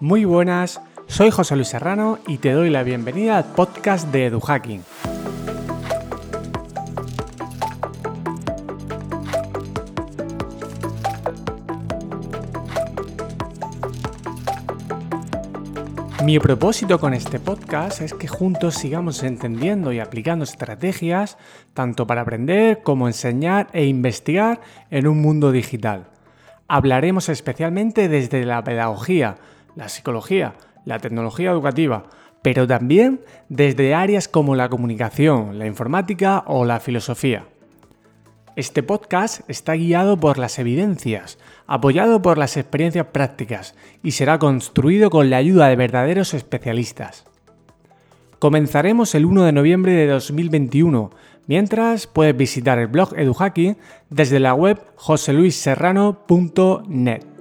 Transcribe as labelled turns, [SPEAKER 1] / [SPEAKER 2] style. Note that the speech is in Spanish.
[SPEAKER 1] Muy buenas, soy José Luis Serrano y te doy la bienvenida al podcast de EduHacking. Mi propósito con este podcast es que juntos sigamos entendiendo y aplicando estrategias tanto para aprender como enseñar e investigar en un mundo digital. Hablaremos especialmente desde la pedagogía, la psicología, la tecnología educativa, pero también desde áreas como la comunicación, la informática o la filosofía. Este podcast está guiado por las evidencias, apoyado por las experiencias prácticas y será construido con la ayuda de verdaderos especialistas. Comenzaremos el 1 de noviembre de 2021, mientras puedes visitar el blog EduHacking desde la web joseluisserrano.net.